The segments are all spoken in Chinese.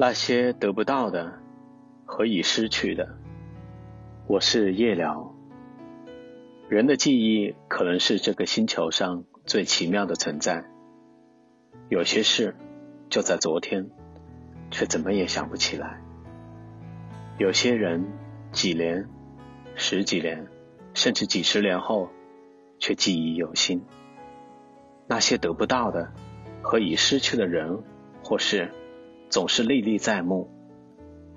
那些得不到的和已失去的，我是夜聊。人的记忆可能是这个星球上最奇妙的存在。有些事就在昨天，却怎么也想不起来；有些人几年、十几年，甚至几十年后，却记忆犹新。那些得不到的和已失去的人或事，总是历历在目，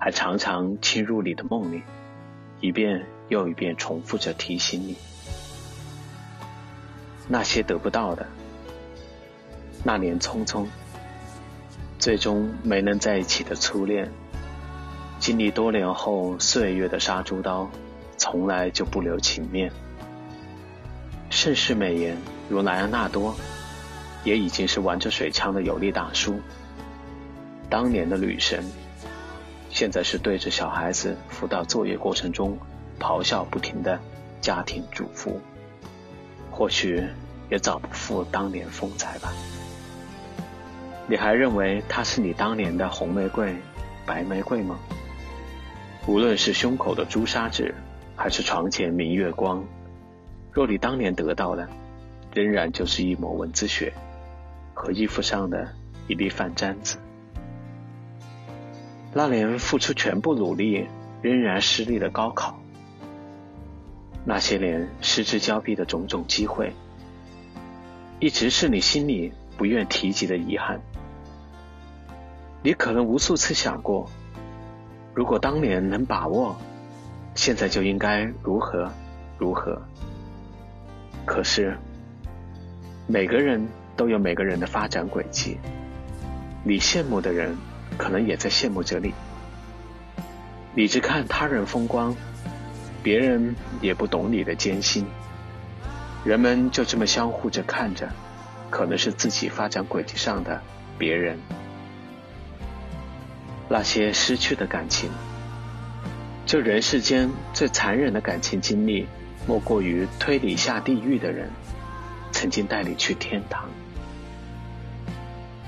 还常常侵入你的梦里，一遍又一遍重复着提醒你。那些得不到的，那年匆匆，最终没能在一起的初恋，经历多年后岁月的杀猪刀，从来就不留情面。盛世美颜如莱昂纳多，也已经是玩着水枪的有力大叔。当年的女神，现在是对着小孩子辅导作业过程中咆哮不停的家庭主妇。或许也早不复当年风采吧。你还认为她是你当年的红玫瑰、白玫瑰吗？无论是胸口的朱砂痣，还是床前明月光，若你当年得到的，仍然就是一抹蚊子血和衣服上的一粒饭粘子。那年付出全部努力，仍然失利的高考。那些年失之交臂的种种机会，一直是你心里不愿提及的遗憾。你可能无数次想过，如果当年能把握，现在就应该如何如何。可是，每个人都有每个人的发展轨迹，你羡慕的人，可能也在羡慕着你。你只看他人风光。别人也不懂你的艰辛，人们就这么相互着看着，可能是自己发展轨迹上的别人。那些失去的感情，这人世间最残忍的感情经历，莫过于推你下地狱的人，曾经带你去天堂。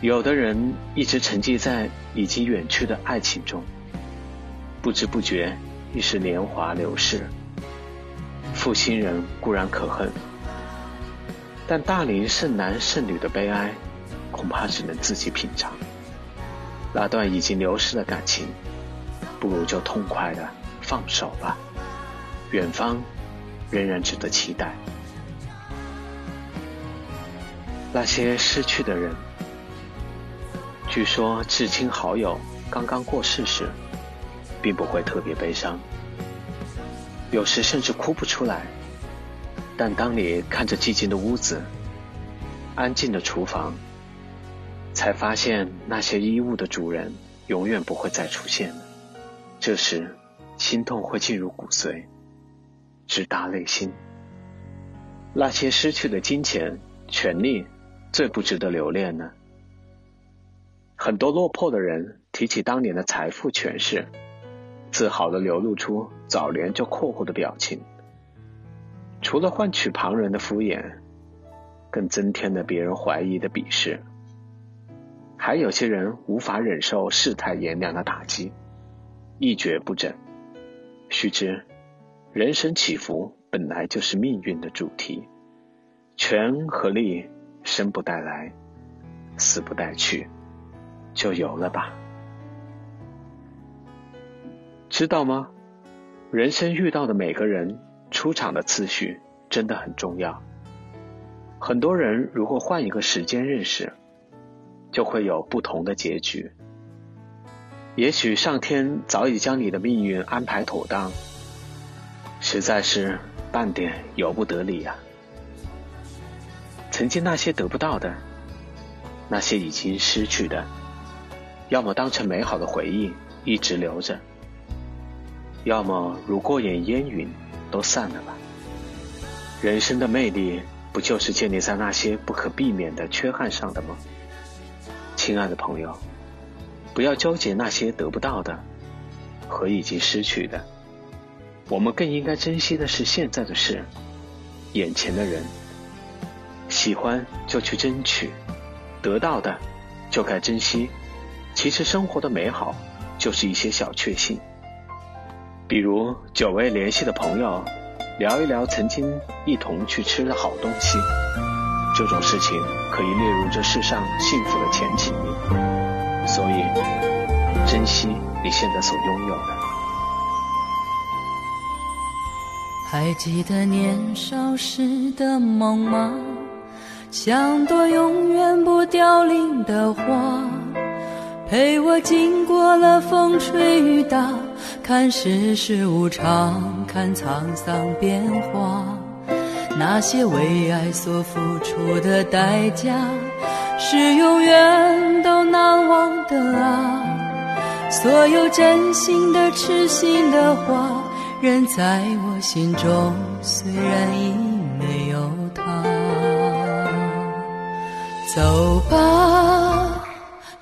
有的人一直沉寂在已经远去的爱情中，不知不觉。已是年华流逝，负心人固然可恨，但大龄剩男剩女的悲哀，恐怕只能自己品尝。那段已经流失的感情，不如就痛快的放手吧。远方仍然值得期待。那些失去的人，据说至亲好友刚刚过世时。并不会特别悲伤，有时甚至哭不出来。但当你看着寂静的屋子、安静的厨房，才发现那些衣物的主人永远不会再出现了。这时，心痛会进入骨髓，直达内心。那些失去的金钱、权利，最不值得留恋呢？很多落魄的人提起当年的财富、权势。自豪的流露出早年就阔阔的表情，除了换取旁人的敷衍，更增添了别人怀疑的鄙视。还有些人无法忍受世态炎凉的打击，一蹶不振。须知，人生起伏本来就是命运的主题，权和利生不带来，死不带去，就有了吧。知道吗？人生遇到的每个人出场的次序真的很重要。很多人如果换一个时间认识，就会有不同的结局。也许上天早已将你的命运安排妥当，实在是半点由不得你呀。曾经那些得不到的，那些已经失去的，要么当成美好的回忆一直留着。要么如过眼烟云，都散了吧。人生的魅力，不就是建立在那些不可避免的缺憾上的吗？亲爱的朋友，不要纠结那些得不到的和已经失去的，我们更应该珍惜的是现在的事，眼前的人。喜欢就去争取，得到的就该珍惜，其实生活的美好就是一些小确幸，比如久未联系的朋友，聊一聊曾经一同去吃的好东西，这种事情可以列入这世上幸福的前几名。所以，珍惜你现在所拥有的。还记得年少时的梦吗？像朵永远不凋零的花，陪我经过了风吹雨打，看世事无常，看沧桑变化。那些为爱所付出的代价，是永远都难忘的啊！所有真心的、痴心的话。仍在我心中，虽然已没有他。走吧，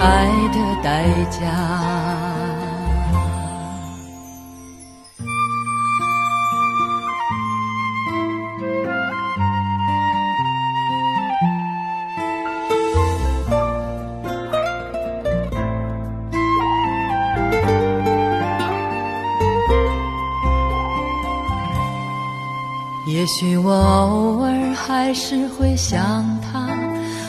爱的代价。也许我偶尔还是会想他，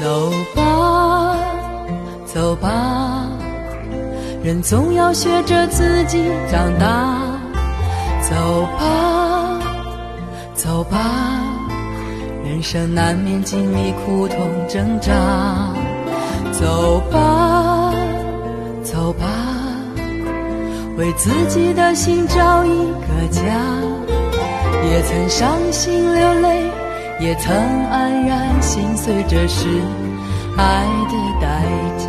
走吧，走吧，人总要学着自己长大。走吧，走吧，人生难免经历苦痛挣扎。走吧，走吧。为自己的心找一个家，也曾伤心流泪，也曾黯然心碎，这是爱的代价。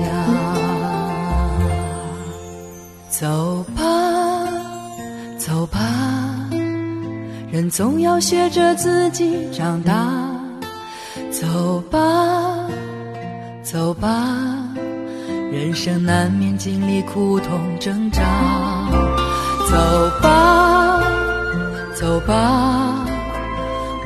走吧，走吧，人总要学着自己长大。走吧，走吧。人生难免经历苦痛挣扎，走吧，走吧，